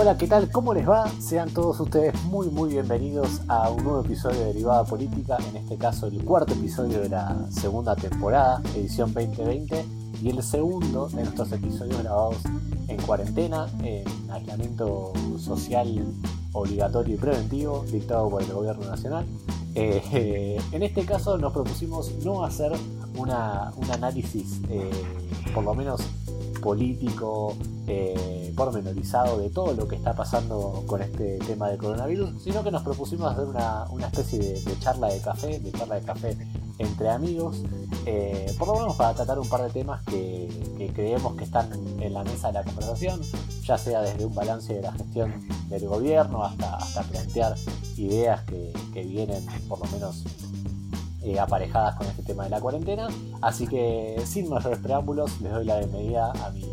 Hola, ¿qué tal? ¿Cómo les va? Sean todos ustedes muy, muy bienvenidos a un nuevo episodio de Derivada Política, en este caso el cuarto episodio de la segunda temporada, edición 2020, y el segundo de nuestros episodios grabados en cuarentena, en aislamiento social obligatorio y preventivo dictado por el gobierno nacional. Eh, en este caso nos propusimos no hacer una, un análisis, eh, por lo menos político, eh, pormenorizado de todo lo que está pasando con este tema del coronavirus, sino que nos propusimos hacer una, especie de, charla de café, de charla de café entre amigos, eh, por lo menos para tratar un par de temas que, creemos que están en la mesa de la conversación, ya sea desde un balance de la gestión del gobierno hasta, hasta plantear ideas que vienen por lo menos eh, aparejadas con este tema de la cuarentena. Así que sin mayores preámbulos, les doy la bienvenida a mis,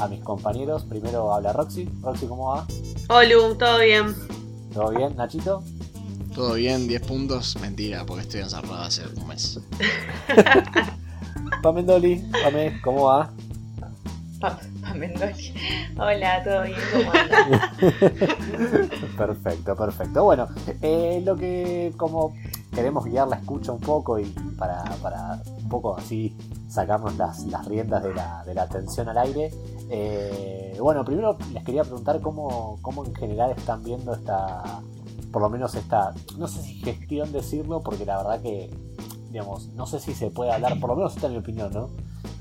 a mis compañeros. Primero habla Roxy. Roxy, ¿cómo va? Hola, ¿todo bien? ¿Todo bien, Nachito? Todo bien, 10 puntos. Mentira, porque estoy encerrado hace un mes. Pamendoli, Pame, ¿cómo va? Pamendoli. Hola, ¿todo bien? ¿Cómo perfecto, perfecto. Bueno, eh, lo que como queremos guiar la escucha un poco y para, un poco así sacarnos las, riendas de la, atención al aire. Eh, bueno, primero les quería preguntar cómo, cómo en general están viendo esta, por lo menos esta, no sé si gestión decirlo, porque la verdad que, digamos, no sé si se puede hablar, por lo menos esta es mi opinión, ¿no?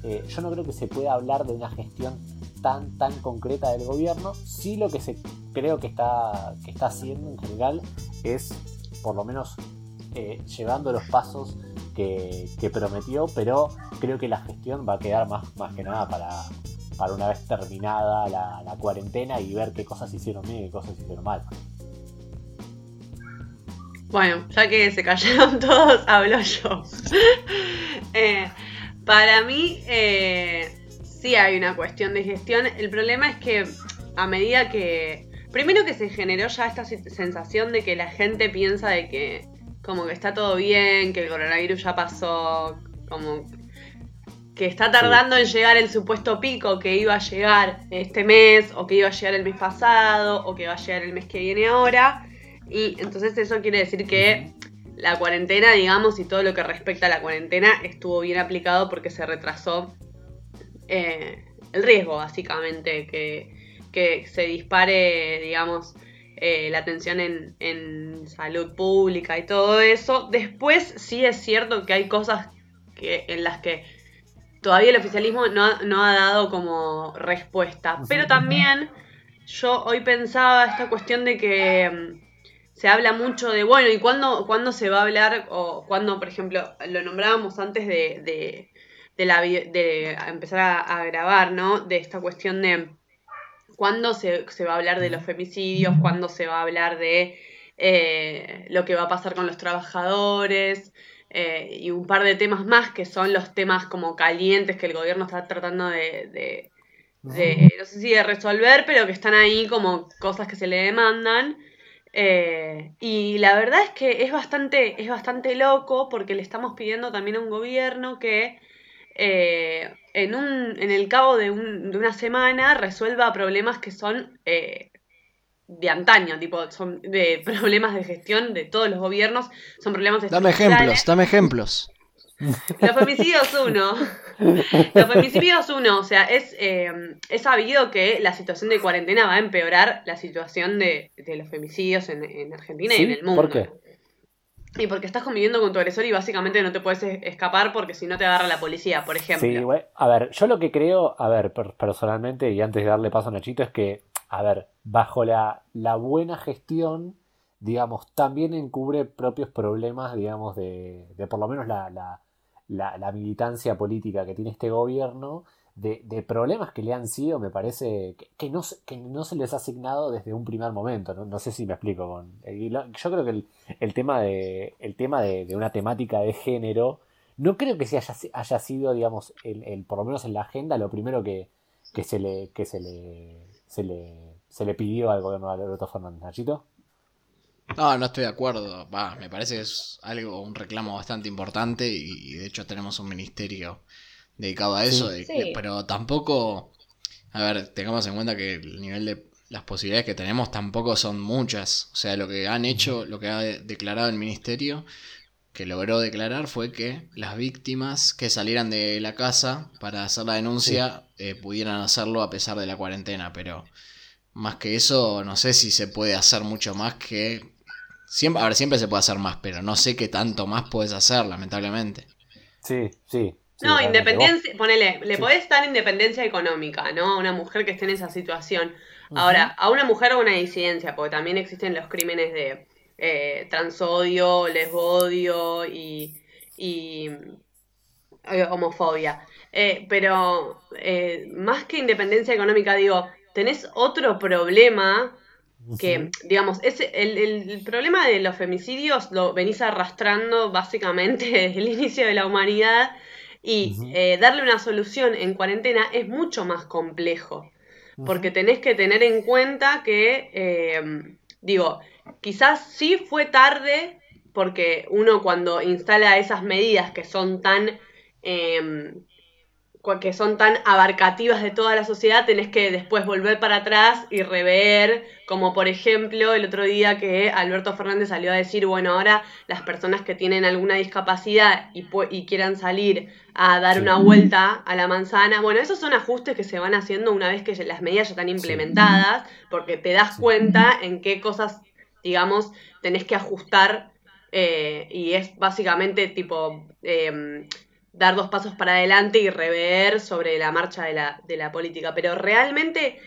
Eh, yo no creo que se pueda hablar de una gestión tan, tan concreta del gobierno. Sí lo que se creo que está, que está haciendo en general es, por lo menos, eh, llevando los pasos que, prometió, pero creo que la gestión va a quedar más, más que nada para, para una vez terminada la, cuarentena y ver qué cosas hicieron bien y qué cosas hicieron mal. Bueno, ya que se callaron todos, hablo yo. Eh, para mí, eh, sí hay una cuestión de gestión. El problema es que a medida que... Primero que se generó ya esta sensación de que la gente piensa de que como que está todo bien, que el coronavirus ya pasó, como que está tardando en llegar el supuesto pico que iba a llegar este mes, o que iba a llegar el mes pasado, o que va a llegar el mes que viene ahora. Y entonces eso quiere decir que la cuarentena, digamos, y todo lo que respecta a la cuarentena estuvo bien aplicado porque se retrasó eh, el riesgo, básicamente, que, que se dispare, digamos, eh, la atención en, salud pública y todo eso. Después sí es cierto que hay cosas que, en las que todavía el oficialismo no, ha dado como respuesta. Pero también yo hoy pensaba esta cuestión de que mm, se habla mucho de, bueno, ¿y cuándo, se va a hablar? O cuando, por ejemplo, lo nombrábamos antes de, de, la, de empezar a, a grabar, ¿no? De esta cuestión de cuándo se, va a hablar de los femicidios, cuándo se va a hablar de eh, lo que va a pasar con los trabajadores eh, y un par de temas más que son los temas como calientes que el gobierno está tratando de, no sé si de resolver, pero que están ahí como cosas que se le demandan. Eh, y la verdad es que es bastante, es bastante loco porque le estamos pidiendo también a un gobierno que eh, en, un, en el cabo de, un, de, una semana resuelva problemas que son eh, de antaño, tipo, son de problemas de gestión de todos los gobiernos, son problemas Dame ejemplos, dame ejemplos. Los femicidios uno. Los femicidios uno, o sea, es, eh, es sabido que la situación de cuarentena va a empeorar la situación de, los femicidios en, en Argentina y en el mundo. ¿Por qué? Y porque estás conviviendo con tu agresor y básicamente no te puedes escapar porque si no te agarra la policía, por ejemplo. Sí, güey. A ver, yo lo que creo, a ver, personalmente, y antes de darle paso a Nachito, es que, a ver, bajo la, buena gestión, digamos, también encubre propios problemas, digamos, de, por lo menos la, militancia política que tiene este gobierno de, problemas que le han sido, me parece, que, no, se les ha asignado desde un primer momento. No, sé si me explico. con Yo creo que el, tema, de, el una temática de género, no creo que se haya, sido, digamos, el, por lo menos en la agenda, lo primero que se le, se le, se le pidió al gobierno de Alberto Fernández. ¿Nachito? No, no estoy de acuerdo. Va, me parece que es algo, un reclamo bastante importante y de hecho tenemos un ministerio dedicado a eso, pero tampoco, a ver, tengamos en cuenta que el nivel de, las posibilidades que tenemos tampoco son muchas. O sea, lo que han hecho, lo que ha declarado el ministerio, que logró declarar fue que las víctimas que salieran de la casa para hacer la denuncia eh, pudieran hacerlo a pesar de la cuarentena, pero más que eso, no sé si se puede hacer mucho más que... Siempre, a ver, siempre se puede hacer más, pero no sé qué tanto más puedes hacer, lamentablemente. Sí, sí. no, independencia, ponele, le podés dar independencia económica, ¿no? A una mujer que esté en esa situación. Ahora, a una mujer o una disidencia, porque también existen los crímenes de eh, transodio, lesbodio y, y eh, homofobia. Eh, pero eh, más que independencia económica, digo, tenés otro problema que, digamos, es el, el, problema de los femicidios lo venís arrastrando básicamente desde el inicio de la humanidad y darle una solución en cuarentena es mucho más complejo porque tenés que tener en cuenta que, digo, quizás sí fue tarde, porque uno cuando instala esas medidas que son tan... Eh, que son tan abarcativas de toda la sociedad, tenés que después volver para atrás y rever, como por ejemplo el otro día que Alberto Fernández salió a decir, bueno, ahora las personas que tienen alguna discapacidad y, y quieran salir a dar una vuelta a la manzana, bueno, esos son ajustes que se van haciendo una vez que las medidas ya están implementadas, porque te das cuenta en qué cosas, digamos, tenés que ajustar eh, y es básicamente tipo... Eh, dar dos pasos para adelante y rever sobre la marcha de la, de la política. Pero realmente,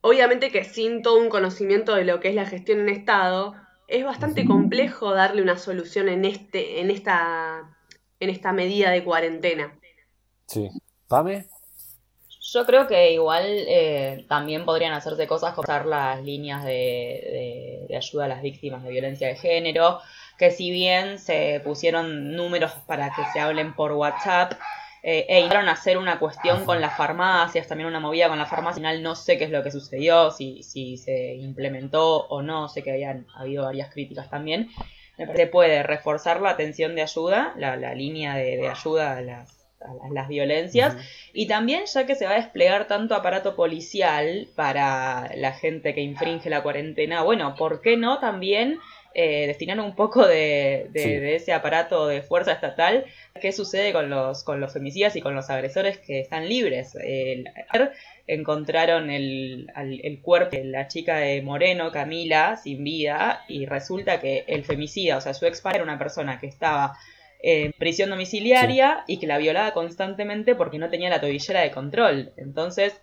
obviamente que sin todo un conocimiento de lo que es la gestión en Estado, es bastante complejo darle una solución en, este, en, esta, en esta medida de cuarentena. Sí. ¿Pame? Yo creo que igual eh, también podrían hacerse cosas como usar las líneas de, de, ayuda a las víctimas de violencia de género, que si bien se pusieron números para que se hablen por WhatsApp, eh, e intentaron hacer una cuestión con las farmacias, también una movida con la farmacia, al final no sé qué es lo que sucedió, si, si se implementó o no, sé que habían habido varias críticas también. Me parece que puede reforzar la atención de ayuda, la, la línea de, de, ayuda a las, a las violencias, y también ya que se va a desplegar tanto aparato policial para la gente que infringe la cuarentena, bueno, ¿por qué no también eh, destinar un poco de, de, ese aparato de fuerza estatal. ¿Qué sucede con los, con los femicidas y con los agresores que están libres? encontraron el, el, cuerpo de la chica de Moreno, Camila, sin vida, y resulta que el femicida, o sea, su ex era una persona que estaba en prisión domiciliaria y que la violaba constantemente porque no tenía la tobillera de control. Entonces,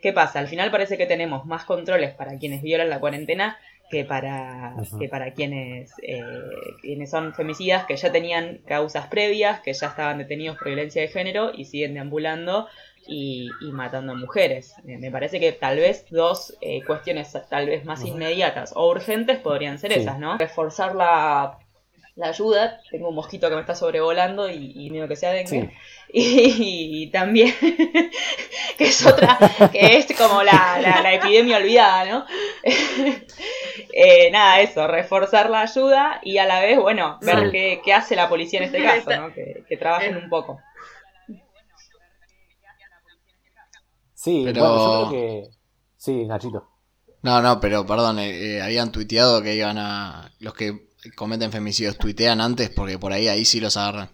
¿qué pasa? Al final parece que tenemos más controles para quienes violan la cuarentena que para, que para quienes, eh, quienes son femicidas que ya tenían causas previas, que ya estaban detenidos por violencia de género y siguen deambulando y, matando a mujeres. Me parece que tal vez dos eh, cuestiones tal vez más inmediatas o urgentes podrían ser esas, ¿no? Reforzar la la ayuda. Tengo un mosquito que me está sobrevolando y, y miedo que sea dengue. Y, también, que es otra, que es como la, la, epidemia olvidada, ¿no? eh, nada, eso, reforzar la ayuda y a la vez, bueno, ver qué, qué, hace la policía en este caso, ¿no? Que, que trabajen un poco. Sí, pero yo creo que... Sí, Nachito. No, no, pero perdón, eh, eh, habían tuiteado que iban a... Los que cometen femicidios tuitean antes porque por ahí ahí sí los agarran.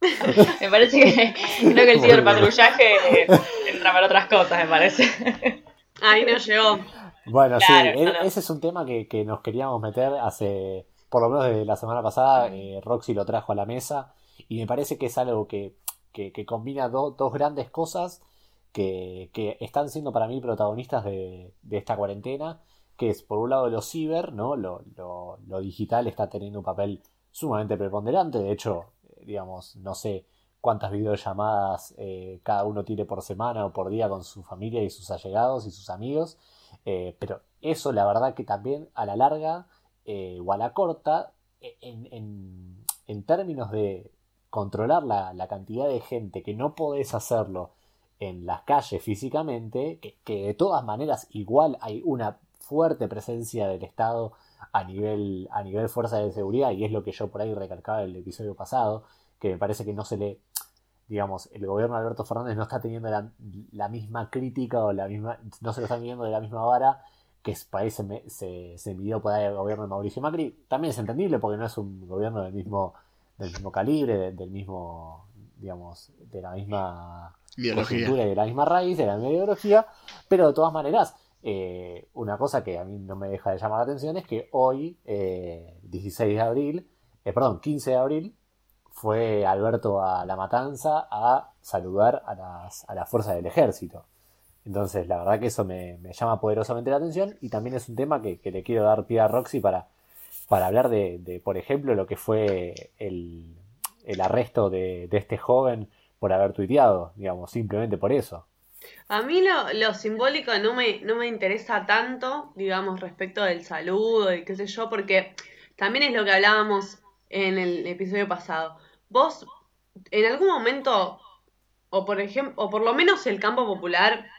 me parece que creo que el ciberpatrullaje entra para otras cosas, me parece. Ahí no llegó. Bueno, sí, e-, ese es un tema que, que, nos queríamos meter hace, por lo menos desde la semana pasada, eh, Roxy lo trajo a la mesa y me parece que es algo que, que, que combina dos grandes cosas que, que, están siendo para mí protagonistas de, de esta cuarentena que es por un lado lo ciber, ¿no? Lo, digital está teniendo un papel sumamente preponderante, de hecho, eh, digamos, no sé cuántas videollamadas eh, cada uno tiene por semana o por día con su familia y sus allegados y sus amigos, eh, pero eso la verdad que también a la larga o a la corta, en, términos de controlar la, cantidad de gente que no podés hacerlo en las calles físicamente, que de todas maneras igual hay una fuerte presencia del Estado a nivel, a nivel fuerza de seguridad, y es lo que yo por ahí recalcaba en el episodio pasado, que me parece que no se le, digamos, el gobierno de Alberto Fernández no está teniendo la, misma crítica o la misma, no se lo está viendo de la misma vara que parece se, se midió por el gobierno de Mauricio Macri, también es entendible porque no es un gobierno del mismo, del mismo calibre, del mismo, digamos, de la misma y de la misma raíz, de la misma ideología, pero de todas maneras, eh, una cosa que a mí no me deja de llamar la atención es que hoy, 16 eh, de abril, eh, perdón, 15 de abril, fue Alberto a La Matanza a saludar a las, a las fuerzas del ejército. Entonces, la verdad que eso me, llama poderosamente la atención y también es un tema que, le quiero dar pie a Roxy para, para hablar de, por ejemplo, lo que fue el, arresto de, de, este joven por haber tuiteado, digamos, simplemente por eso. A mí lo, simbólico no me, no me interesa tanto, digamos, respecto del saludo y qué sé yo, porque también es lo que hablábamos en el episodio pasado. Vos, en algún momento, o por ejemplo, o por lo menos el campo popular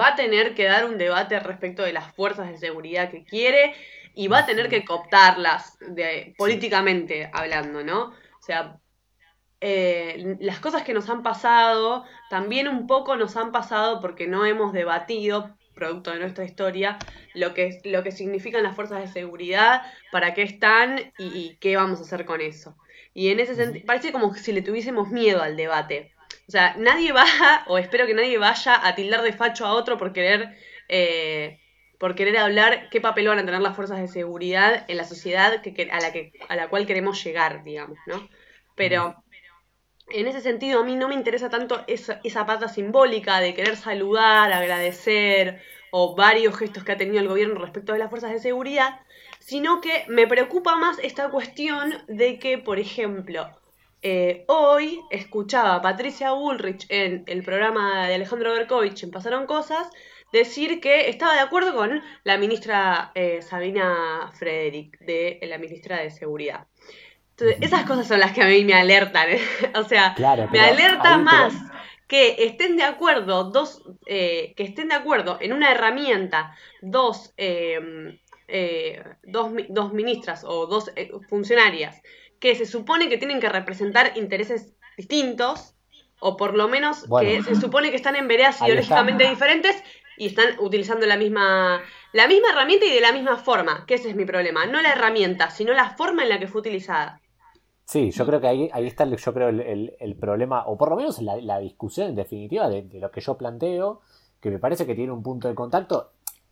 va a tener que dar un debate respecto de las fuerzas de seguridad que quiere y va a tener que cooptarlas de, políticamente hablando, ¿no? O sea, eh, las cosas que nos han pasado también un poco nos han pasado porque no hemos debatido, producto de nuestra historia, lo que, lo que significan las fuerzas de seguridad, para qué están y, qué vamos a hacer con eso. Y en ese sentido, parece como si le tuviésemos miedo al debate. O sea, nadie va, o espero que nadie vaya a tildar de facho a otro por querer, eh, por querer hablar qué papel van a tener las fuerzas de seguridad en la sociedad que, a, la que, a la cual queremos llegar, digamos, ¿no? Pero en ese sentido, a mí no me interesa tanto esa, pata simbólica de querer saludar, agradecer o varios gestos que ha tenido el gobierno respecto de las fuerzas de seguridad, sino que me preocupa más esta cuestión de que, por ejemplo, eh, hoy escuchaba a Patricia Bullrich en el programa de Alejandro Berkovich en Pasaron Cosas decir que estaba de acuerdo con la ministra eh, Sabina Frederick, de la ministra de Seguridad esas cosas son las que a mí me alertan. ¿eh? o sea, me alerta más que estén de acuerdo dos, eh, que estén de acuerdo en una herramienta dos, em, eh, dos, dos, ministras o dos funcionarias que se supone que tienen que representar intereses distintos o por lo menos que se supone que están en veredas ideológicamente diferentes y están utilizando la misma la misma herramienta y de la misma forma, que ese es mi problema, no la herramienta, sino la forma en la que fue utilizada. Sí, yo creo que ahí, ahí está el, yo creo el, problema, o por lo menos la, la discusión en definitiva de, lo que yo planteo, que me parece que tiene un punto de contacto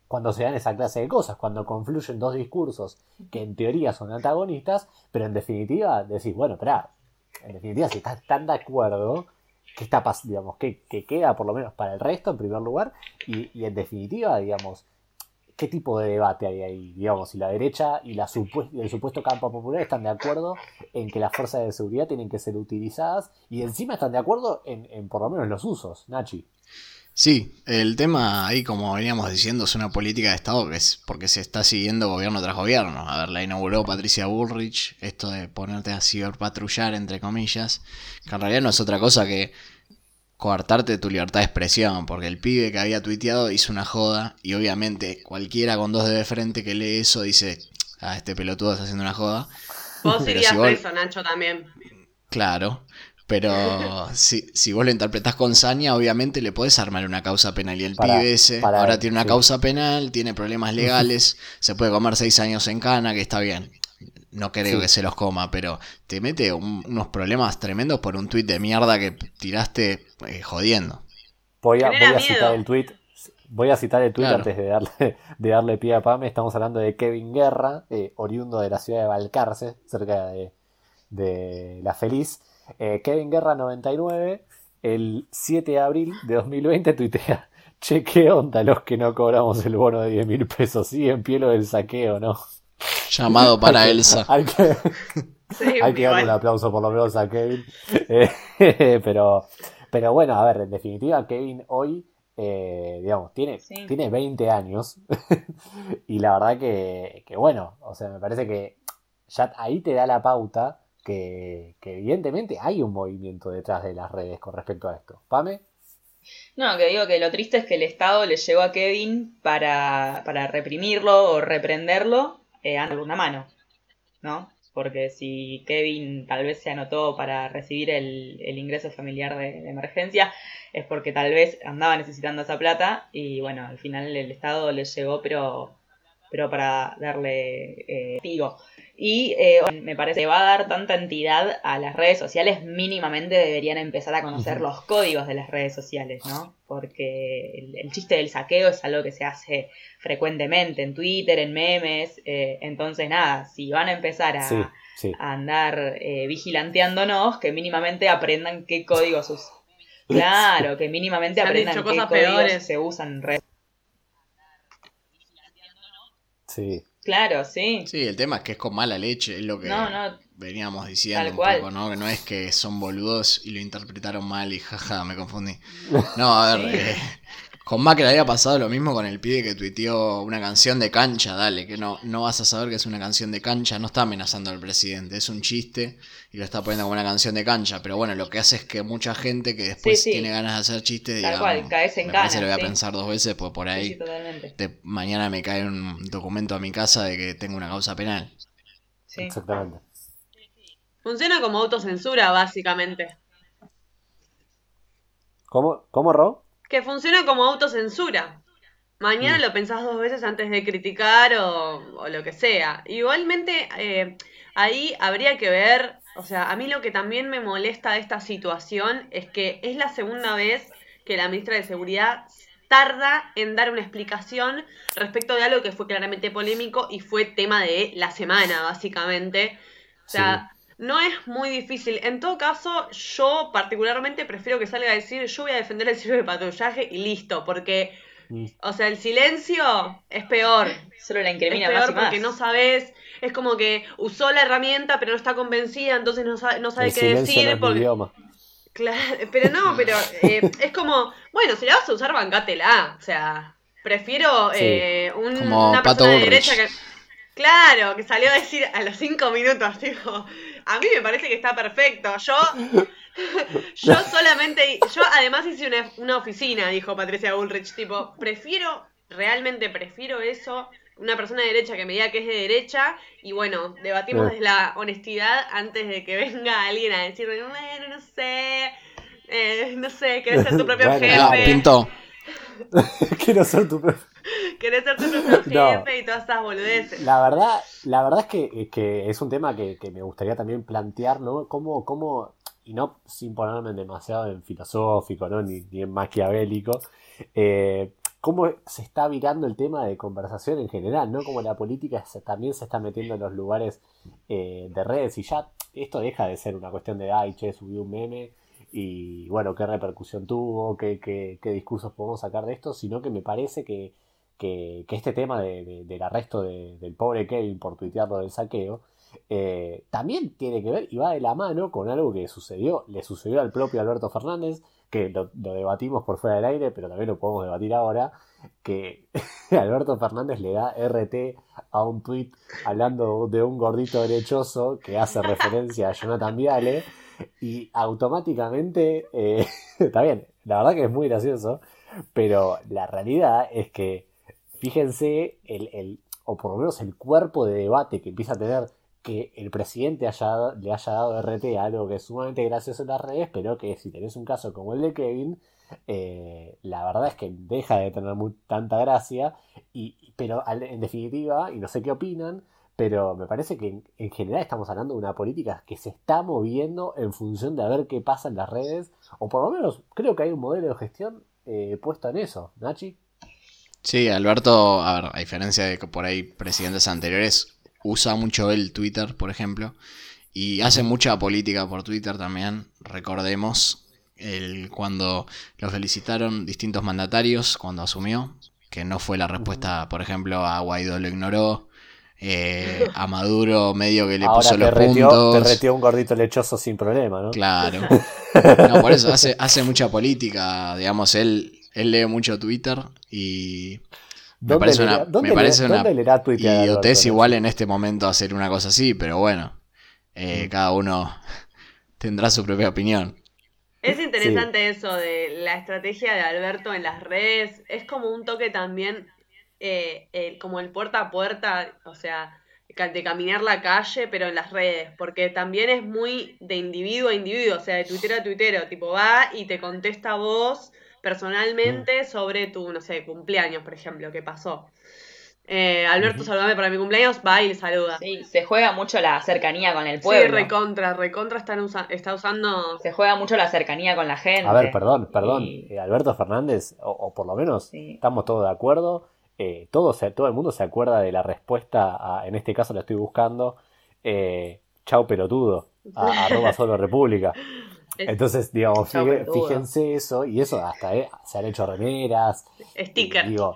cuando se dan esa clase de cosas, cuando confluyen dos discursos que en teoría son antagonistas, pero en definitiva decís, bueno, espera, en definitiva si estás tan de acuerdo, ¿qué está digamos, que, queda por lo menos para el resto en primer lugar? Y, y en definitiva, digamos, ¿qué tipo de debate hay ahí? Digamos, si la derecha y la el supuesto campo popular están de acuerdo en que las fuerzas de seguridad tienen que ser utilizadas y encima están de acuerdo en, por lo menos los usos, Nachi. Sí, el tema ahí, como veníamos diciendo, es una política de Estado que es porque se está siguiendo gobierno tras gobierno. A ver, la inauguró Patricia Bullrich, esto de ponerte a ciberpatrullar, entre comillas, que en realidad no es otra cosa que coartarte tu libertad de expresión, porque el pibe que había tuiteado hizo una joda y obviamente cualquiera con dos dedos de frente que lee eso dice, ah, este pelotudo está haciendo una joda. Vos irías preso, Nacho, también. Claro, pero si, si, vos lo interpretás con saña, obviamente le podés armar una causa penal. Y el pibe ese ahora tiene una causa penal, tiene problemas legales, se puede comer seis años en cana, que está bien no creo que se los coma, pero te mete unos problemas tremendos por un tuit de mierda que tiraste eh, jodiendo. Voy a, citar el tuit. Voy a citar el tuit antes de darle, de darle pie a Pame. Estamos hablando de Kevin Guerra, eh, oriundo de la ciudad de Valcarce, cerca de, La Feliz. Eh, Kevin Guerra 99, el 7 de abril de 2020 tuitea. Che, ¿qué onda los que no cobramos el bono de 10 mil pesos? Sí, en pie lo del saqueo, ¿no? Llamado para Elsa. hay que, darle un aplauso por lo menos a Kevin. Eh, pero, pero bueno, a ver, en definitiva, Kevin hoy, eh, digamos, tiene, tiene 20 años. y la verdad que, que, bueno, o sea, me parece que ya ahí te da la pauta que, que evidentemente hay un movimiento detrás de las redes con respecto a esto. ¿Pame? No, que digo que lo triste es que el Estado le llegó a Kevin para, para reprimirlo o reprenderlo eh, alguna mano, ¿no? porque si Kevin tal vez se anotó para recibir el, el ingreso familiar de, emergencia, es porque tal vez andaba necesitando esa plata y bueno, al final el Estado le llegó, pero, pero para darle eh. Y eh, me parece que va a dar tanta entidad a las redes sociales, mínimamente deberían empezar a conocer los códigos de las redes sociales, ¿no? Porque el, el chiste del saqueo es algo que se hace frecuentemente en Twitter, en memes. Eh, entonces, nada, si van a empezar a, Sí, sí. a andar eh, vigilanteándonos, que mínimamente aprendan qué códigos usan. Claro, que mínimamente Se aprendan qué códigos peores. se usan en redes. Sí. Claro, sí. Sí, el tema es que es con mala leche, es lo que No, no, veníamos diciendo Tal un cual. poco, ¿no? Que no es que son boludos y lo interpretaron mal y jaja, me confundí. No, a ver, Sí. eh, con Macri había pasado lo mismo con el pibe que tuiteó una canción de cancha, dale, que no, no vas a saber que es una canción de cancha, no está amenazando al presidente, es un chiste y lo está poniendo como una canción de cancha, pero bueno, lo que hace es que mucha gente que después Sí, sí. tiene ganas de hacer chistes, Tal digamos, cual, caes en me lo voy a sí. pensar dos veces, pues por ahí sí, totalmente. de- mañana me cae un documento a mi casa de que tengo una causa penal. Sí. Exactamente. Funciona como autocensura, básicamente. ¿Cómo, cómo Ro? Que funciona como autocensura. Mañana Mm. lo pensás dos veces antes de criticar o, o lo que sea. Igualmente, eh, ahí habría que ver, o sea, a mí lo que también me molesta de esta situación es que es la segunda vez que la ministra de Seguridad tarda en dar una explicación respecto de algo que fue claramente polémico y fue tema de la semana, básicamente. O sea, no es muy difícil. En todo caso, yo particularmente prefiero que salga a decir yo voy a defender el sirve de patrullaje y listo, porque, Mm. o sea, el silencio es peor. Solo la Es incrimina peor más y más. porque no sabes, es como que usó la herramienta pero no está convencida, entonces no sabe, no sabe El qué silencio no decir. es porque... idioma. Claro, pero no, pero eh, es como, bueno, si la vas a usar, bancátela. O sea, prefiero Sí. eh, un- una Pato persona de Bullrich. derecha que. Claro, que salió a decir a los cinco minutos, tipo, a mí me parece que está perfecto. Yo, yo solamente, yo además hice una, una oficina, dijo Patricia Bullrich, tipo, prefiero, realmente prefiero eso, una persona de derecha que me diga que es de derecha, y bueno, debatimos desde la honestidad antes de que venga alguien a decirme, bueno, no sé, eh, no sé, querés ser tu propio Bueno, Ah, Claro. jefe, Pinto. Quiero ser tu profe. querés ser tu propio No. y todas esas boludeces. La verdad, la verdad es que, que es un tema que, que me gustaría también plantear, ¿no? Cómo, cómo, y no sin ponerme demasiado en filosófico, ¿no? Ni, ni en maquiavélico, eh, cómo se está virando el tema de conversación en general, ¿no? Como la política se- también se está metiendo en los lugares eh, de redes y ya esto deja de ser una cuestión de, ay, che, subí un meme y bueno, qué repercusión tuvo, qué, qué, qué discursos podemos sacar de esto, sino que me parece que, que, este tema de- de- del arresto de- del pobre Kevin por tuitear lo del saqueo, eh, también tiene que ver y va de la mano con algo que sucedió, le sucedió al propio Alberto Fernández, que lo, debatimos por fuera del aire, pero también lo podemos debatir ahora, que Alberto Fernández le da RT a un tuit hablando de un gordito derechoso que hace referencia a Jonathan Viale y automáticamente, eh, está bien, la verdad que es muy gracioso, pero la realidad es que fíjense el, el- o por lo menos el cuerpo de debate que empieza a tener que el presidente le haya dado RT a algo que es sumamente gracioso en las redes, pero que si tenés un caso como el de Kevin, eh, la verdad es que deja de tener muy, tanta gracia, y, pero en definitiva, y no sé qué opinan, pero me parece que en, en general estamos hablando de una política que se está moviendo en función de a ver qué pasa en las redes, o por lo menos creo que hay un modelo de gestión eh, puesto en eso, Nachi. Sí, Alberto, a ver, a diferencia de que por ahí presidentes anteriores, usa mucho el Twitter, por ejemplo, y hace mucha política por Twitter también. Recordemos el, cuando lo felicitaron distintos mandatarios cuando asumió, que no fue la respuesta, por ejemplo, a Guaidó lo ignoró, eh, a Maduro medio que le Ahora puso te los reteó, puntos. te reteó un gordito lechoso sin problema, ¿no? Claro. No, por eso hace, hace mucha política, digamos, él, él lee mucho Twitter y me ¿Dónde parece leerá- una, dónde me parece leerá- una dónde leerá idiotez igual en este momento hacer una cosa así, pero bueno, eh, Mm. cada uno tendrá su propia opinión. Es interesante eso de la estrategia de Alberto en las redes. Es como un toque también, eh, como el puerta a puerta, o sea, de caminar la calle, pero en las redes, porque también es muy de individuo a individuo, o sea, de tuitero a tuitero, tipo va y te contesta a vos personalmente Mm. sobre tu, no sé, cumpleaños, por ejemplo, qué pasó. Eh, Alberto, saludame para mi cumpleaños, va y le saluda. Sí, se juega mucho la cercanía con el Sí, pueblo. recontra, recontra están usa- está usando... se juega mucho la cercanía con la gente. A ver, perdón, perdón. Y- eh, Alberto Fernández, o, o por lo menos Sí. estamos todos de acuerdo. eh, todo, se- todo el mundo se acuerda de la respuesta, a- en este caso la estoy buscando. Eh, chau pelotudo, a, arroba solo república. Es- Entonces, digamos, fíjense eso, y eso hasta eh, se han hecho remeras, sticker. y digo,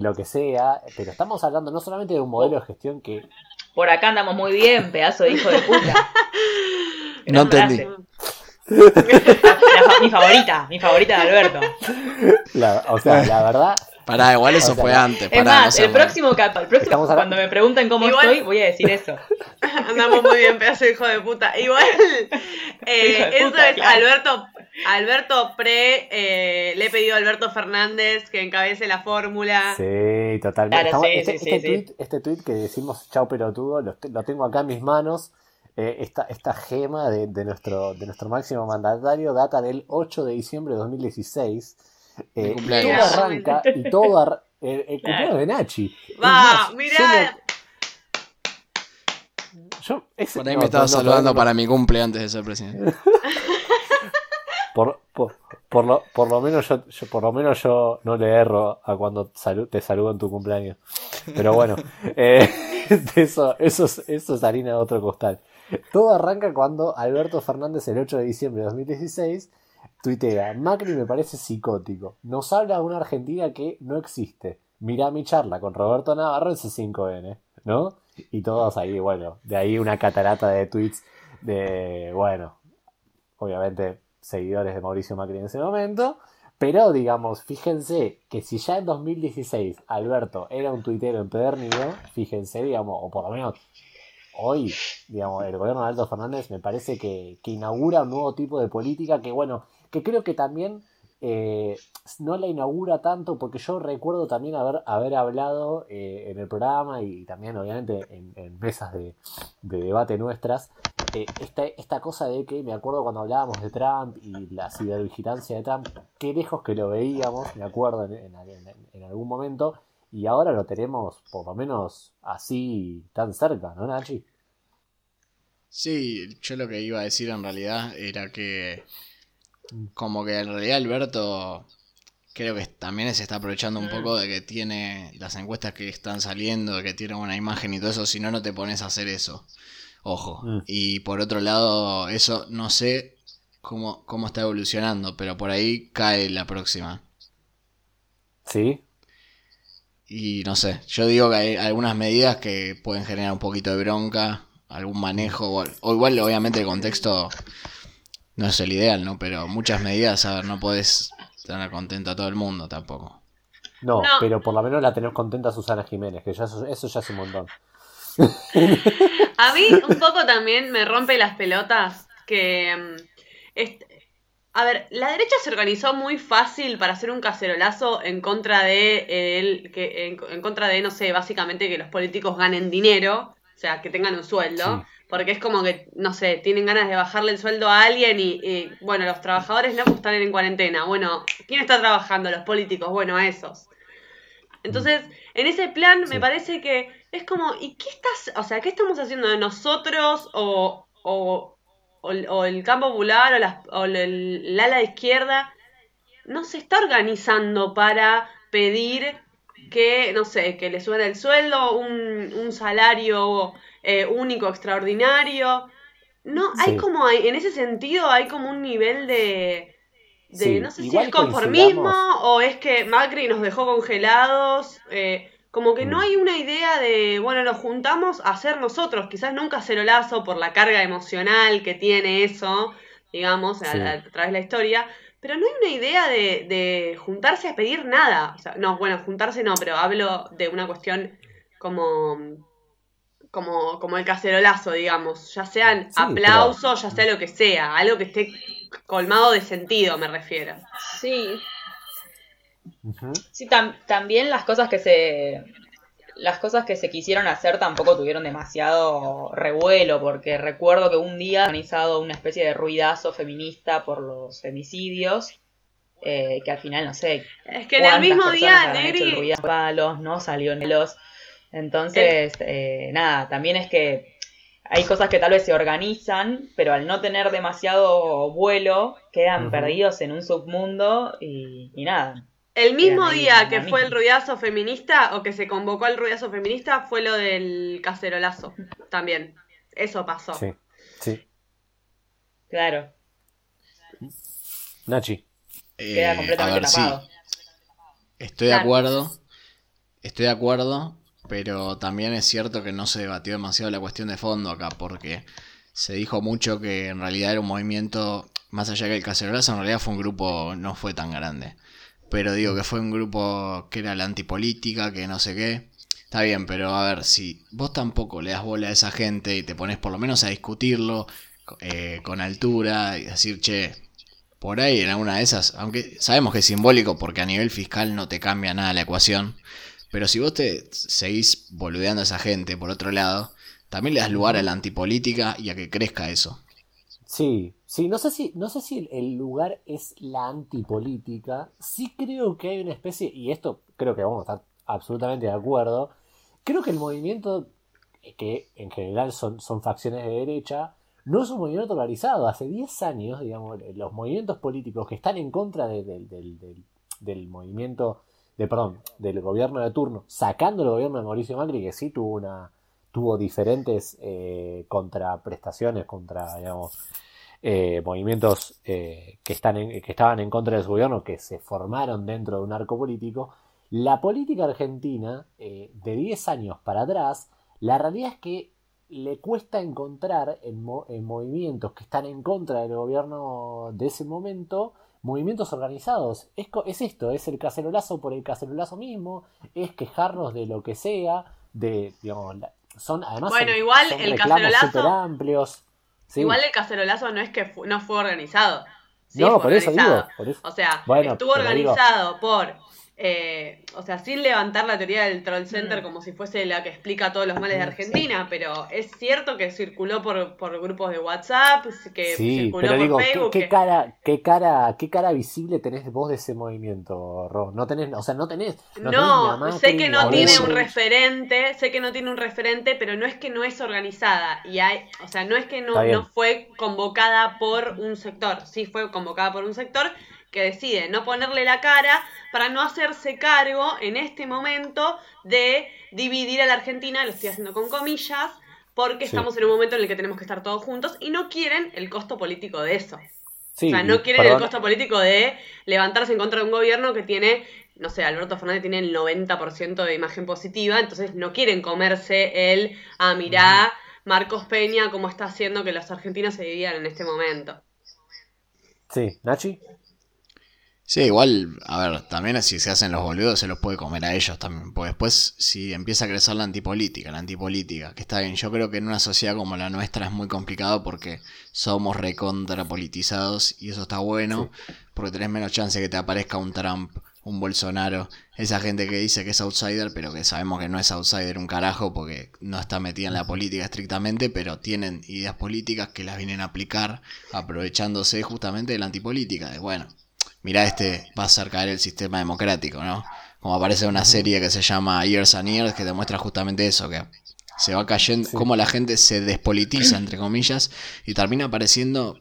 lo que sea, pero estamos hablando no solamente de un modelo de gestión que Por acá andamos muy bien, pedazo de hijo de puta. No entendí. La mi favorita, mi favorita de Alberto. La- o sea, la verdad, Pará, igual eso O sea, fue antes. Es Pará, no más, seas el mal. próximo, cap- el próximo Estamos cuando me pregunten cómo Igual- estoy, voy a decir eso. Andamos muy bien, pedazo de hijo de puta. Igual, eh, eso puta, es claro. Alberto, Alberto Pre, eh, le he pedido a Alberto Fernández que encabece la fórmula. Sí, totalmente. Claro, Estamos- sí, este, sí, este sí, tweet, este tweet que decimos chau pelotudo, lo, lo tengo acá en mis manos. Eh, esta, esta gema de, de nuestro, de nuestro máximo mandatario data del 8 de diciembre de 2016. Eh, cumpleaños. todo arranca y todo ar- el, el cumpleaños de Nachi. Va, más, mirá. yo me- yo- ese- Por ahí no, me estaba no, saludando no, para mi cumple antes de ser presidente. Por, por, por lo, por lo menos yo, yo- por lo menos yo no le erro a cuando salu- te saludo en tu cumpleaños. Pero bueno, eh, eso, eso, es, eso es harina de otro costal. Todo arranca cuando Alberto Fernández el 8 de diciembre de 2016 tuitea, Macri me parece psicótico. Nos habla de una Argentina que no existe. Mirá mi charla con Roberto Navarro en C5N, ¿no? Y todos ahí, bueno, de ahí una catarata de tweets de, bueno, obviamente seguidores de Mauricio Macri en ese momento, pero digamos, fíjense que si ya en 2016 Alberto era un tuitero empedernido, fíjense, digamos, o por lo menos hoy, digamos, el gobierno de Alberto Fernández me parece que, que inaugura un nuevo tipo de política que, bueno, que creo que también eh, no la inaugura tanto porque yo recuerdo también haber, hablado eh, en el programa y también obviamente en, mesas de, de debate nuestras eh, esta, esta cosa de que me acuerdo cuando hablábamos de Trump y la cibervigilancia de Trump, qué lejos que lo veíamos, me acuerdo en- en algún momento, y ahora lo tenemos por lo menos así tan cerca, ¿no, Nachi? Sí, yo lo que iba a decir en realidad era que como que en realidad Alberto creo que también se está aprovechando un poco de que tiene las encuestas que están saliendo, de que tiene una imagen y todo eso, si no, no te pones a hacer eso. Ojo. Mm. Y por otro lado, eso no sé cómo, cómo está evolucionando, pero por ahí cae la próxima. Sí, Y no sé, yo digo que hay algunas medidas que pueden generar un poquito de bronca, algún manejo, o, o igual obviamente el contexto no es el ideal, ¿no? Pero muchas medidas, a ver, no podés tener contento a todo el mundo tampoco. no, No. pero por lo menos la tenemos contenta Susana Jiménez, que ya eso, eso ya es un montón. A mí un poco también me rompe las pelotas que... mm, a ver, la derecha se organizó muy fácil para hacer un cacerolazo en contra de el, que, en, en contra de, no sé, básicamente que los políticos ganen dinero, o sea, que tengan un sueldo, Sí. Porque es como que, no sé, tienen ganas de bajarle el sueldo a alguien y, y, bueno, los trabajadores no están en cuarentena. Bueno, ¿quién está trabajando? Los políticos, bueno, a esos. Entonces, en ese plan Sí. me parece que es como, ¿y qué estás, o sea, qué estamos haciendo de nosotros o, o, o el- o el campo popular o, las- o el, el ala de izquierda? No se está organizando para pedir que, no sé, que le suban el sueldo, un, un salario eh, único, extraordinario. No, hay Sí. como, hay- en ese sentido hay como un nivel de, de Sí, no sé si es conformismo coincidamos- o es que Macri nos dejó congelados. eh, como que no Mm. hay una idea de, bueno, nos juntamos a hacer nosotros, quizás no un cacerolazo por la carga emocional que tiene eso, digamos, a través de la historia, pero no hay una idea de, de juntarse a pedir nada. O sea, no, bueno, juntarse no, pero hablo de una cuestión como, como, como el cacerolazo, digamos, ya sean Sí, aplausos, ya sea lo que sea, algo que esté colmado de sentido, me refiero. Sí, sí tam- también las cosas que se... las cosas que se quisieron hacer tampoco tuvieron demasiado revuelo, porque recuerdo que un día han organizado una especie de ruidazo feminista por los femicidios, eh, que al final no sé. Es que en el mismo día, Negri. palos, no salió los. Entonces, eh, nada, también es que hay cosas que tal vez se organizan, pero al no tener demasiado vuelo, quedan perdidos en un submundo y, nada. El mismo día que fue el ruidazo feminista o que se convocó al ruidazo feminista fue lo del cacerolazo también. Eso pasó. Sí, sí. Claro. Nachi. Queda eh, completamente tapado. Estoy de acuerdo. Estoy de acuerdo. Pero también es cierto que no se debatió demasiado la cuestión de fondo acá, porque se dijo mucho que en realidad era un movimiento, más allá que el cacerolazo, en realidad fue un grupo, no fue tan grande. Pero digo que fue un grupo que era la antipolítica, que no sé qué. Está bien, pero a ver, si vos tampoco le das bola a esa gente y te pones por lo menos a discutirlo eh, con altura y decir, che, por ahí en alguna de esas, aunque sabemos que es simbólico porque a nivel fiscal no te cambia nada la ecuación, pero si vos te seguís boludeando a esa gente, por otro lado, también le das lugar a la antipolítica y a que crezca eso. Sí, sí, no sé si, no sé si el lugar es la antipolítica. Sí creo que hay una especie, y esto creo que vamos a estar absolutamente de acuerdo. Creo que el movimiento, que en general son, son facciones de derecha, no es un movimiento polarizado. Hace 10 años, digamos, los movimientos políticos que están en contra del, del movimiento de perdón, del gobierno de turno, sacando el gobierno de Mauricio Macri, que sí tuvo una tuvo diferentes eh, contraprestaciones contra, digamos, eh, movimientos eh, que, están que estaban en contra de su gobierno, que se formaron dentro de un arco político, la política argentina, de 10 años para atrás, la realidad es que le cuesta encontrar en, en movimientos que están en contra del gobierno de ese momento movimientos organizados. Es, es esto, es el cacerolazo por el cacerolazo mismo, es quejarnos de lo que sea, de, digamos, son además bueno, igual el cacerolazo amplios. Igual el cacerolazo no es que no fue organizado. no, por eso digo. O sea, estuvo organizado por eh, o sea, sin levantar la teoría del troll center mm. como si fuese la que explica todos los males de Argentina, pero es cierto que circuló por, por grupos de WhatsApp, que circuló por Facebook. ¿qué, cara, qué, cara, ¿Qué cara visible tenés vos de ese movimiento, Ro? No tenés, o sea, no tenés. No, sé que no tiene un referente, sé que no tiene un referente, pero no es que no es organizada. Y hay, o sea, no es que no, no fue convocada por un sector, sí fue convocada por un sector que decide no ponerle la cara para no hacerse cargo en este momento de dividir a la Argentina, lo estoy haciendo con comillas, porque estamos en un momento en el que tenemos que estar todos juntos y no quieren el costo político de eso. o sea, no quieren el costo político de levantarse en contra de un gobierno que tiene, no sé, Alberto Fernández tiene el 90% de imagen positiva, entonces no quieren comerse el, ah, mirá, Marcos Peña, cómo está haciendo que los argentinos se dividan en este momento. Sí, Nachi. Sí, igual, a ver, también si se hacen los boludos se los puede comer a ellos también. Porque después, si empieza a crecer la antipolítica, la antipolítica, que está bien, yo creo que en una sociedad como la nuestra es muy complicado porque somos recontrapolitizados y eso está bueno, porque tenés menos chance que te aparezca un Trump, un Bolsonaro, esa gente que dice que es outsider, pero que sabemos que no es outsider un carajo porque no está metida en la política estrictamente, pero tienen ideas políticas que las vienen a aplicar aprovechándose justamente de la antipolítica. De bueno mirá, este va a hacer caer el sistema democrático, ¿no? Como aparece en una serie que se llama Years and Years, que demuestra justamente eso, que se va cayendo, cómo la gente se despolitiza, entre comillas, y termina apareciendo,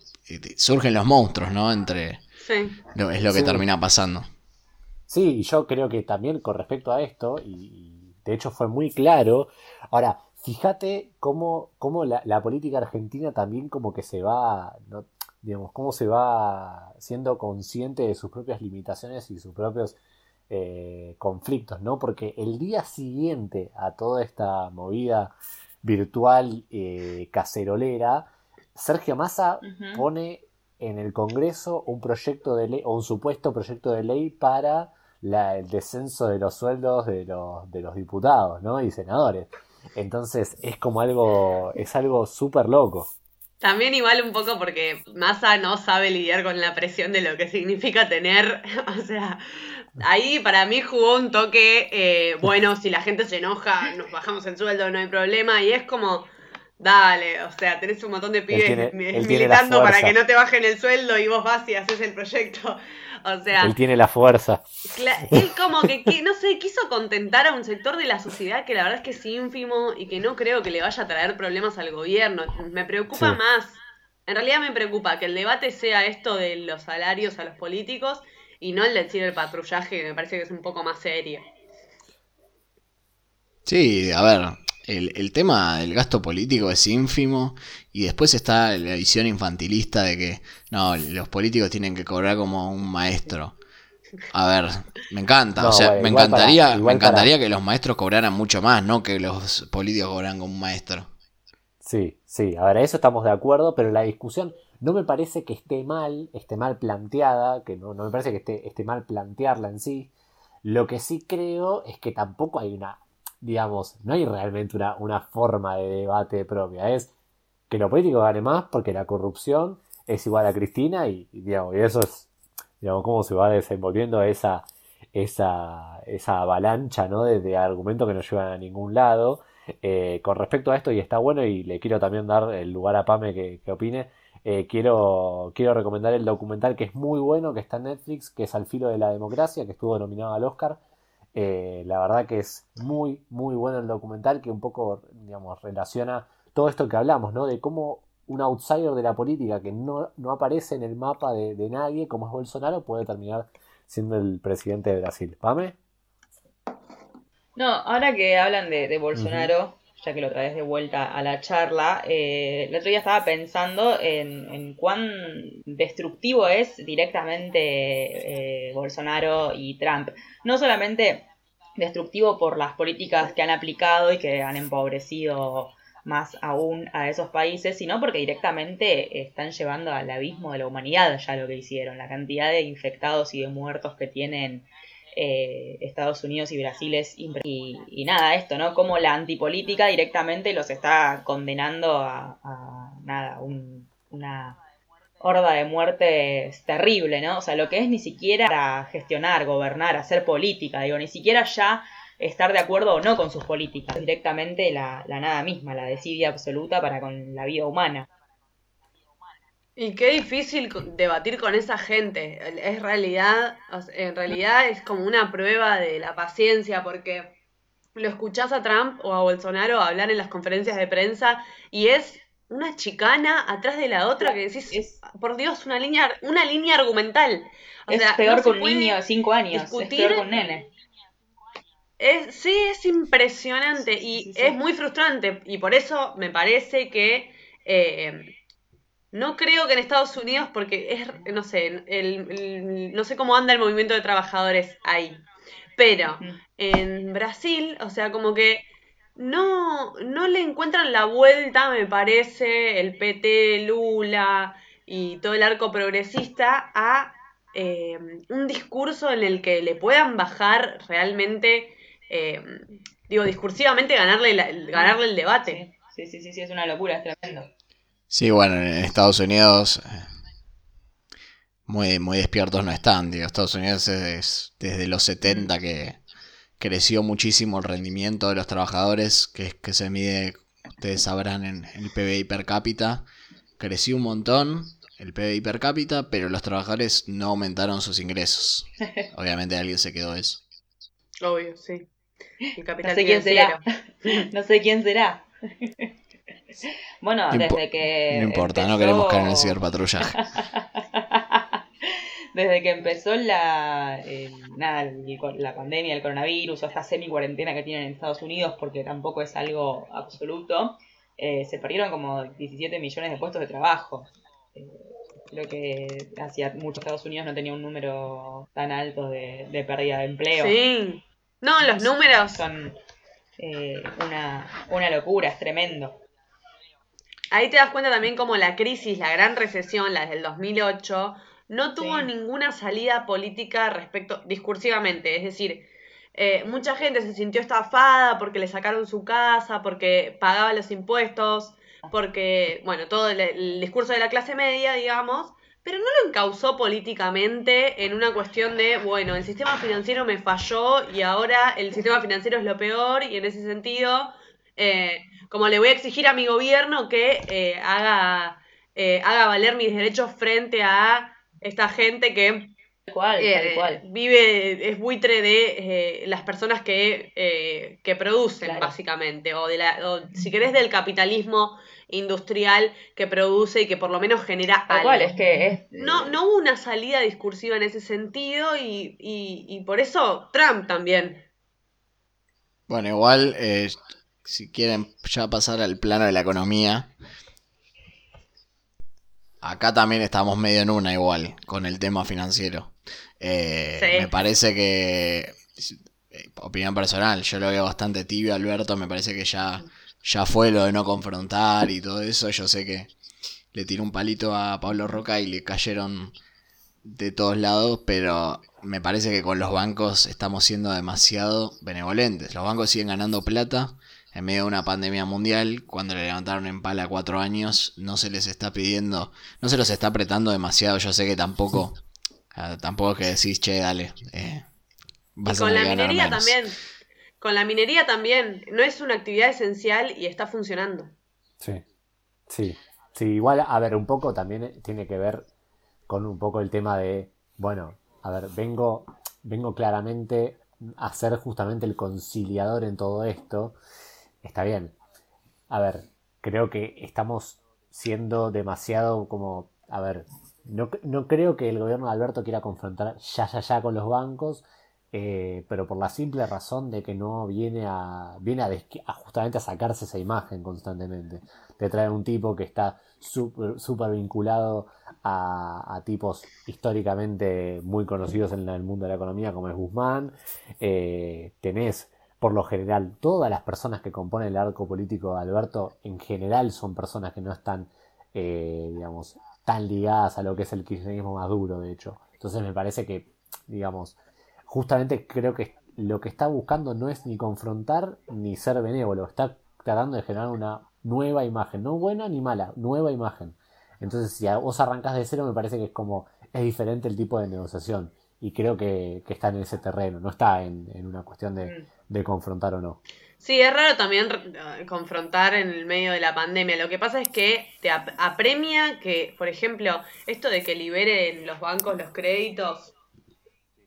surgen los monstruos, ¿no? Entre... Sí. Es lo que termina pasando. Sí, y yo creo que también con respecto a esto, y de hecho fue muy claro, ahora, fíjate cómo, cómo la, la política argentina también como que se va, no, digamos, cómo se va siendo consciente de sus propias limitaciones y sus propios eh, conflictos, ¿no? Porque el día siguiente a toda esta movida virtual eh, cacerolera, Sergio Massa pone en el Congreso un proyecto de ley, o un supuesto proyecto de ley para el descenso de los sueldos de los, de los diputados, ¿no? Y senadores. Entonces es como algo, es algo súper loco. También igual un poco porque Massa no sabe lidiar con la presión de lo que significa tener, o sea, ahí para mí jugó un toque, eh, bueno, si la gente se enoja, nos bajamos el sueldo, no hay problema, y es como, dale, o sea, tenés un montón de pibes militando para que no te bajen el sueldo y vos vas y haces el proyecto. O sea. Él tiene la fuerza. Él como que, no sé, quiso contentar a un sector de la sociedad que la verdad es que es ínfimo y que no creo que le vaya a traer problemas al gobierno. Me preocupa más. En realidad me preocupa que el debate sea esto de los salarios a los políticos y no el decir el patrullaje, que me parece que es un poco más serio. Sí, a ver, el, el, tema del gasto político es ínfimo y después está la visión infantilista de que no, los políticos tienen que cobrar como un maestro. A ver, me encanta, o sea, me encantaría, me encantaría que los maestros cobraran mucho más, no que los políticos cobraran como un maestro. Sí, sí, a ver, eso estamos de acuerdo, pero la discusión no me parece que esté mal, esté mal planteada, que no, no me parece que esté, esté mal plantearla en sí. Lo que sí creo es que tampoco hay una digamos, no hay realmente una, una forma de debate propia. Es que lo político gane más porque la corrupción es igual a Cristina y, digamos, y eso es, digamos, cómo se va desenvolviendo esa, esa, esa avalancha ¿no? de, argumentos que no llevan a ningún lado. Eh, con respecto a esto, y está bueno, y le quiero también dar el lugar a Pame que, que opine, eh, quiero, quiero recomendar el documental que es muy bueno, que está en Netflix, que es Al filo de la democracia, que estuvo nominado al Oscar, eh, la verdad que es muy, muy bueno el documental que un poco, digamos, relaciona todo esto que hablamos, ¿no? De cómo un outsider de la política que no, aparece en el mapa de, nadie, como es Bolsonaro, puede terminar siendo el presidente de Brasil. ¿Pame? No, ahora que hablan de, Bolsonaro, ya que lo traes de vuelta a la charla, eh, el otro día estaba pensando en, cuán destructivo es directamente eh, Bolsonaro y Trump. No solamente destructivo por las políticas que han aplicado y que han empobrecido más aún a esos países, sino porque directamente están llevando al abismo de la humanidad ya lo que hicieron. La cantidad de infectados y de muertos que tienen eh, Estados Unidos y Brasil es y, y, nada, esto, ¿no? Como la antipolítica directamente los está condenando a, nada, una horda de muertes terrible, ¿no? O sea, lo que es ni siquiera gestionar, gobernar, hacer política, digo, ni siquiera ya estar de acuerdo o no con sus políticas, directamente la, la nada misma, la desidia absoluta para con la vida humana. Y qué difícil debatir con esa gente. Es realidad, en realidad es como una prueba de la paciencia porque lo escuchás a Trump o a Bolsonaro hablar en las conferencias de prensa y es una chicana atrás de la otra que decís, es, por Dios, una línea, una línea argumental. es peor con un niño de 5 años, es peor con nene. sí, es impresionante y es muy frustrante y por eso me parece que eh, no creo que en Estados Unidos, porque es, no sé, el, no sé cómo anda el movimiento de trabajadores ahí, pero en Brasil, o sea, como que no, no le encuentran la vuelta, me parece, el PT, Lula y todo el arco progresista a eh, un discurso en el que le puedan bajar realmente, eh, digo, discursivamente ganarle, ganarle el debate. Sí, sí, sí, sí, es una locura, es tremendo. Sí, bueno, en Estados Unidos eh, muy, muy despiertos no están. Digo, Estados Unidos es desde los 70 que creció muchísimo el rendimiento de los trabajadores, que, que se mide, ustedes sabrán, en, el PBI per cápita. Creció un montón el PBI per cápita, pero los trabajadores no aumentaron sus ingresos. Obviamente alguien se quedó eso. Obvio, sí. no sé quién será. no sé quién será. Bueno, desde que. No importa, no queremos caer en el ciberpatrullaje. desde que empezó la, nada, la pandemia, el coronavirus, o esta semi-cuarentena que tienen en Estados Unidos, porque tampoco es algo absoluto, eh, se perdieron como 17 millones de puestos de trabajo. Eh, creo que hacia muchos Estados Unidos no tenía un número tan alto de, pérdida de empleo. Sí. No, los números son eh, una, una locura, es tremendo. Ahí te das cuenta también como la crisis, la gran recesión, la del 2008, no tuvo ninguna salida política respecto, discursivamente, es decir, eh, mucha gente se sintió estafada porque le sacaron su casa, porque pagaba los impuestos, porque, bueno, todo el, el discurso de la clase media, digamos, pero no lo encausó políticamente en una cuestión de, bueno, el sistema financiero me falló y ahora el sistema financiero es lo peor y en ese sentido, eh, como le voy a exigir a mi gobierno que eh, haga, eh, haga valer mis derechos frente a esta gente que Tal cual, tal eh, cual. vive, es buitre de eh, las personas que, eh, que producen, Claro. básicamente, o, de la, o si querés del capitalismo industrial que produce y que por lo menos genera Tal algo. cual, es que es. No, no hubo una salida discursiva en ese sentido y, y, y por eso Trump también. Bueno, igual, eh, si quieren ya pasar al plano de la economía, acá también estamos medio en una igual con el tema financiero. Eh, Sí. Me parece que, eh, opinión personal, yo lo veo bastante tibio, Alberto, me parece que ya, ya fue lo de no confrontar y todo eso, yo sé que le tiró un palito a Pablo Roca y le cayeron de todos lados, pero me parece que con los bancos estamos siendo demasiado benevolentes. Los bancos siguen ganando plata en medio de una pandemia mundial. Cuando le levantaron en pala cuatro años, no se les está pidiendo, no se los está apretando demasiado. Yo sé que tampoco, ah, tampoco es que decís, che, dale. eh, Y vas a con la minería menos". también. Con la minería también. No es una actividad esencial y está funcionando. Sí, sí, sí, igual, a ver, un poco también tiene que ver con un poco el tema de, bueno, a ver, vengo, vengo claramente a ser justamente el conciliador en todo esto. Está bien. A ver, creo que estamos siendo demasiado como, a ver, no, no creo que el gobierno de Alberto quiera confrontar ya, ya, ya con los bancos, eh, pero por la simple razón de que no viene a, viene a, justamente a sacarse esa imagen constantemente. Te trae un tipo que está súper súper vinculado a, a tipos históricamente muy conocidos en el mundo de la economía como es Guzmán. Eh, tenés por lo general, todas las personas que componen el arco político de Alberto en general son personas que no están, eh, digamos, tan ligadas a lo que es el kirchnerismo más duro, de hecho. Entonces me parece que, digamos, justamente creo que lo que está buscando no es ni confrontar ni ser benévolo, está tratando de generar una nueva imagen, no buena ni mala, nueva imagen. Entonces, si vos arrancás de cero, me parece que es como, es diferente el tipo de negociación. Y creo que, está en ese terreno, no está en, en una cuestión de, de confrontar o no. Sí, es raro también eh, confrontar en el medio de la pandemia. Lo que pasa es que te ap- apremia que, por ejemplo, esto de que liberen los bancos los créditos,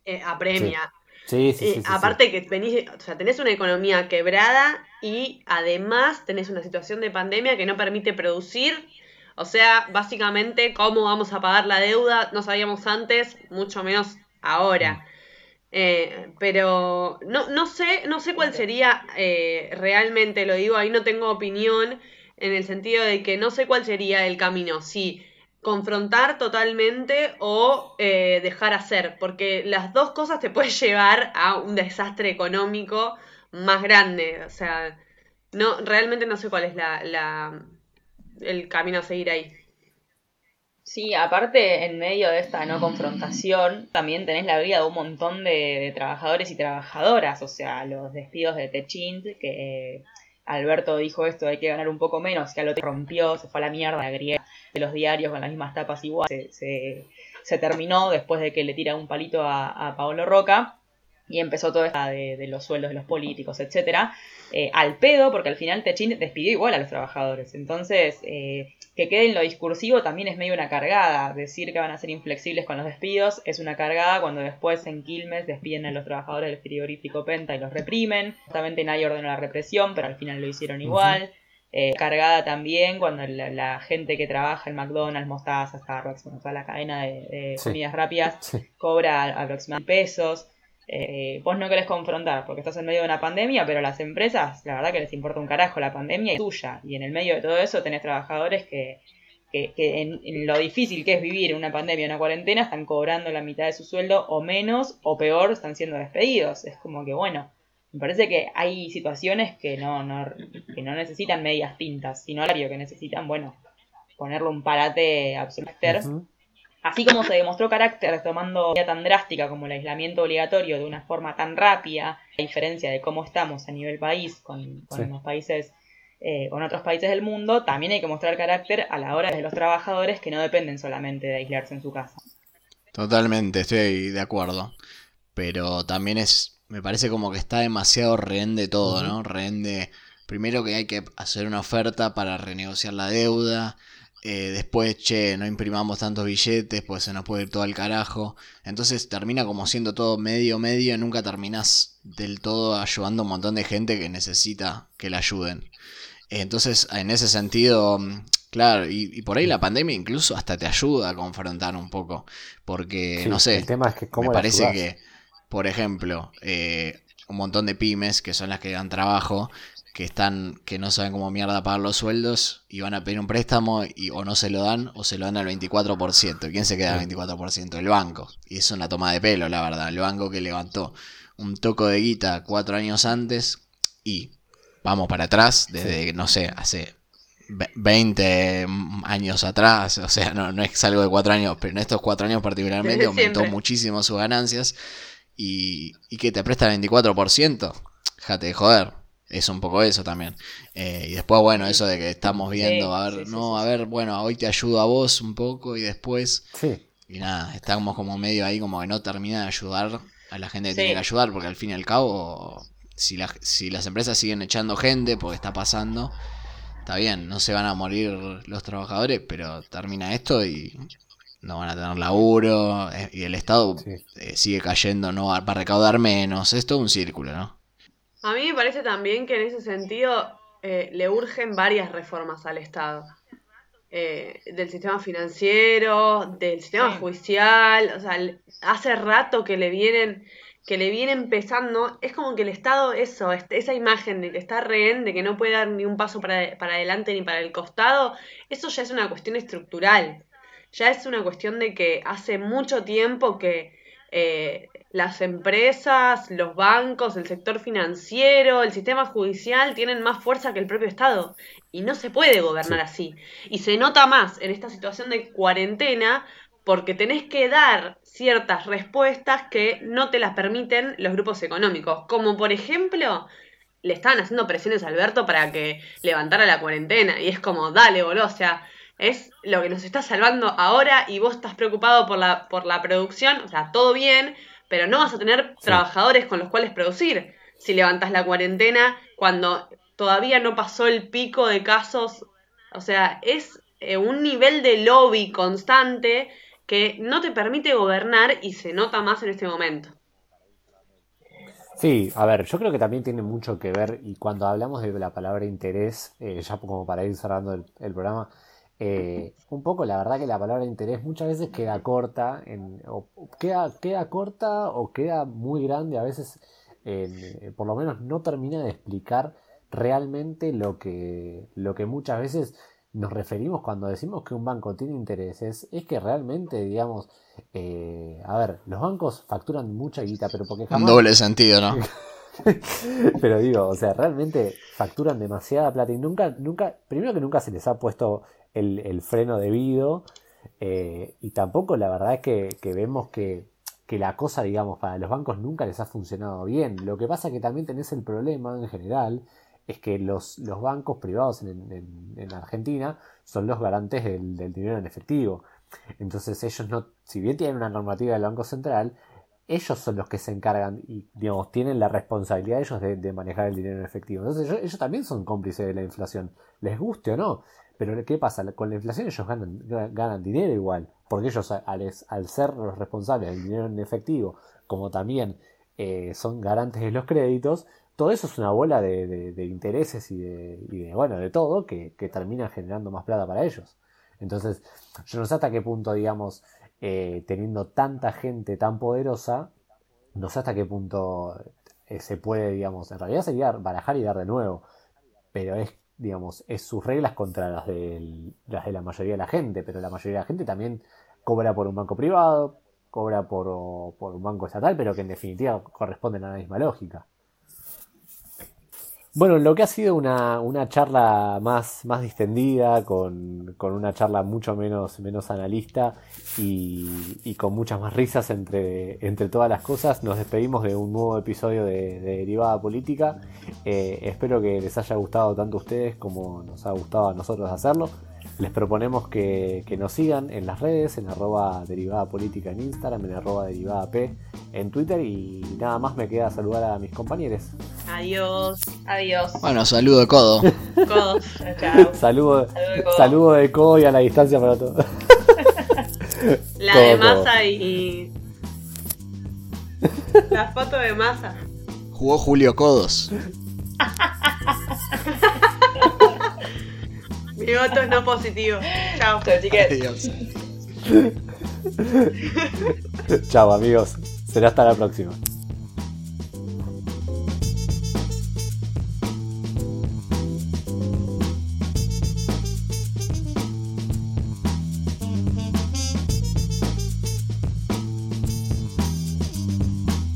eh, apremia. Sí, sí, sí. Eh, sí, sí. aparte que venís, o sea, tenés una economía quebrada y además tenés una situación de pandemia que no permite producir. O sea, básicamente, ¿cómo vamos a pagar la deuda? No sabíamos antes, mucho menos ahora. Eh, pero no, no sé, no sé cuál sería eh, realmente, lo digo, ahí no tengo opinión, en el sentido de que no sé cuál sería el camino, si confrontar totalmente o eh, dejar hacer, porque las dos cosas te pueden llevar a un desastre económico más grande, o sea, no, realmente no sé cuál es la, la el camino a seguir ahí. Sí, aparte, en medio de esta no confrontación, también tenés la vida de un montón de, trabajadores y trabajadoras, o sea, los despidos de Techint, que eh, Alberto dijo esto, hay que ganar un poco menos, que al otro rompió, se fue a la mierda, la griega de los diarios con las mismas tapas igual, se, se, se terminó después de que le tira un palito a, a Paolo Roca, y empezó todo esto de, de los sueldos de los políticos, etcétera, eh, al pedo, porque al final Techint despidió igual a los trabajadores. Entonces, eh, que quede en lo discursivo también es medio una cargada. Decir que van a ser inflexibles con los despidos es una cargada cuando después en Quilmes despiden a los trabajadores del frigorífico Penta y los reprimen. Justamente nadie ordenó la represión, pero al final lo hicieron igual. Eh, cargada también cuando la, la gente que trabaja en McDonald's, Mostaza, Starbucks, bueno, toda la cadena de, de Sí. comidas rápidas, Sí. cobra aproximadamente pesos. Eh, vos no querés confrontar porque estás en medio de una pandemia, pero las empresas, la verdad que les importa un carajo la pandemia es tuya. Y en el medio de todo eso tenés trabajadores que, que, que en, en lo difícil que es vivir en una pandemia, una cuarentena, están cobrando la mitad de su sueldo o menos, o peor, están siendo despedidos. Es como que, bueno, me parece que hay situaciones que no, no, que no necesitan medias tintas, sino horario que necesitan, bueno, ponerle un parate absoluto. Así como se demostró carácter tomando medida tan drástica como el aislamiento obligatorio de una forma tan rápida, a diferencia de cómo estamos a nivel país con, con Sí. los países eh, con otros países del mundo, también hay que mostrar carácter a la hora de los trabajadores que no dependen solamente de aislarse en su casa. Totalmente, estoy de acuerdo. Pero también es, me parece como que está demasiado rehén de todo, ¿no? Rehén de, primero que hay que hacer una oferta para renegociar la deuda, eh, después, che, no imprimamos tantos billetes, pues se nos puede ir todo al carajo. Entonces termina como siendo todo medio, medio, y nunca terminas del todo ayudando a un montón de gente que necesita que la ayuden. Entonces, en ese sentido, mm, claro, y, por ahí la pandemia incluso hasta te ayuda a confrontar un poco. Porque, no sé, el tema es que me parece que, por ejemplo, eh, un montón de pymes, que son las que dan trabajo, que están que no saben cómo mierda pagar los sueldos y van a pedir un préstamo y o no se lo dan o se lo dan al 24%. ¿Quién se queda al 24%? El banco. Y es una toma de pelo, la verdad. El banco que levantó un toco de guita cuatro años antes y vamos para atrás, desde, no sé, hace 20 años atrás, o sea, no, no es algo de cuatro años, pero en estos cuatro años particularmente aumentó muchísimo sus ganancias y, y que te presta el 24%, déjate de joder es un poco eso también. Eh, y después, bueno, eso de que estamos viendo, a ver, no, a ver, bueno, hoy te ayudo a vos un poco y después. Sí. Y nada, estamos como medio ahí, como que no termina de ayudar a la gente que tiene que ayudar, porque al fin y al cabo, si, si las empresas siguen echando gente, porque está pasando, está bien, no se van a morir los trabajadores, pero termina esto y no van a tener laburo, eh, y el Estado eh, sigue cayendo, no va a recaudar menos, es todo un círculo, ¿no? A mí me parece también que en ese sentido eh, le urgen varias reformas al Estado. Eh, del sistema financiero, del sistema judicial, o sea, hace rato que le vienen que le viene empezando, es como que el Estado, eso, esa imagen de que está rehén, de que no puede dar ni un paso para, para adelante ni para el costado, eso ya es una cuestión estructural. Ya es una cuestión de que hace mucho tiempo que eh, las empresas, los bancos, el sector financiero, el sistema judicial tienen más fuerza que el propio Estado. Y no se puede gobernar así. Y se nota más en esta situación de cuarentena porque tenés que dar ciertas respuestas que no te las permiten los grupos económicos. Como por ejemplo, le estaban haciendo presiones a Alberto para que levantara la cuarentena. Y es como, dale, boludo, o sea, es lo que nos está salvando ahora y vos estás preocupado por la, por la producción, o sea, todo bien, pero no vas a tener trabajadores con los cuales producir si levantas la cuarentena cuando todavía no pasó el pico de casos. O sea, es eh, un nivel de lobby constante que no te permite gobernar y se nota más en este momento. Sí, a ver, yo creo que también tiene mucho que ver, y cuando hablamos de la palabra interés, eh, ya como para ir cerrando el, el programa, eh, un poco la verdad que la palabra interés muchas veces queda corta, en, o queda, queda corta o queda muy grande, a veces eh, por lo menos no termina de explicar realmente lo que, lo que muchas veces nos referimos cuando decimos que un banco tiene intereses, es que realmente, digamos, eh, a ver, los bancos facturan mucha guita, pero porque jamás... Un doble sentido, ¿no? pero digo, o sea, realmente facturan demasiada plata y nunca, nunca, primero que nunca se les ha puesto el, freno debido. Eh, y tampoco la verdad es que, vemos que, la cosa, digamos, para los bancos nunca les ha funcionado bien. Lo que pasa que también tenés el problema en general, es que los, los bancos privados en, en, Argentina son los garantes del, dinero en efectivo. Entonces ellos no, si bien tienen una normativa del Banco Central, ellos son los que se encargan y digamos tienen la responsabilidad ellos de, manejar el dinero en efectivo. Entonces ellos, ellos, también son cómplices de la inflación, les guste o no. Pero ¿qué pasa? Con la inflación ellos ganan, ganan dinero igual, porque ellos al, ser los responsables del dinero en efectivo, como también eh, son garantes de los créditos, todo eso es una bola de, intereses y de, bueno, de todo que, termina generando más plata para ellos. Entonces, yo no sé hasta qué punto, digamos, eh, teniendo tanta gente tan poderosa, no sé hasta qué punto eh, se puede, digamos, en realidad sería barajar y dar de nuevo, pero es digamos, es sus reglas contra las, de las de la mayoría de la gente, pero la mayoría de la gente también cobra por un banco privado, cobra por, un banco estatal, pero que en definitiva corresponden a la misma lógica. Bueno, lo que ha sido una, una charla más, más distendida, con, con una charla mucho menos, menos analista y, con muchas más risas entre, entre todas las cosas, nos despedimos de un nuevo episodio de, de Derivada Política. Eh, espero que les haya gustado tanto a ustedes como nos ha gustado a nosotros hacerlo. Les proponemos que, que nos sigan en las redes, en arroba derivada política en Instagram, en arroba derivada P en Twitter y nada más me queda saludar a mis compañeros. Adiós. Adiós. Bueno, saludo de codo. Codos. Chao. Saludo, Saludo de codo. saludo de codo y a la distancia para todos. La de Codo. masa y. La foto de masa. Jugó Julio Codos. Mi voto es no positivo. Chao. Chao. Chao amigos, será hasta la próxima.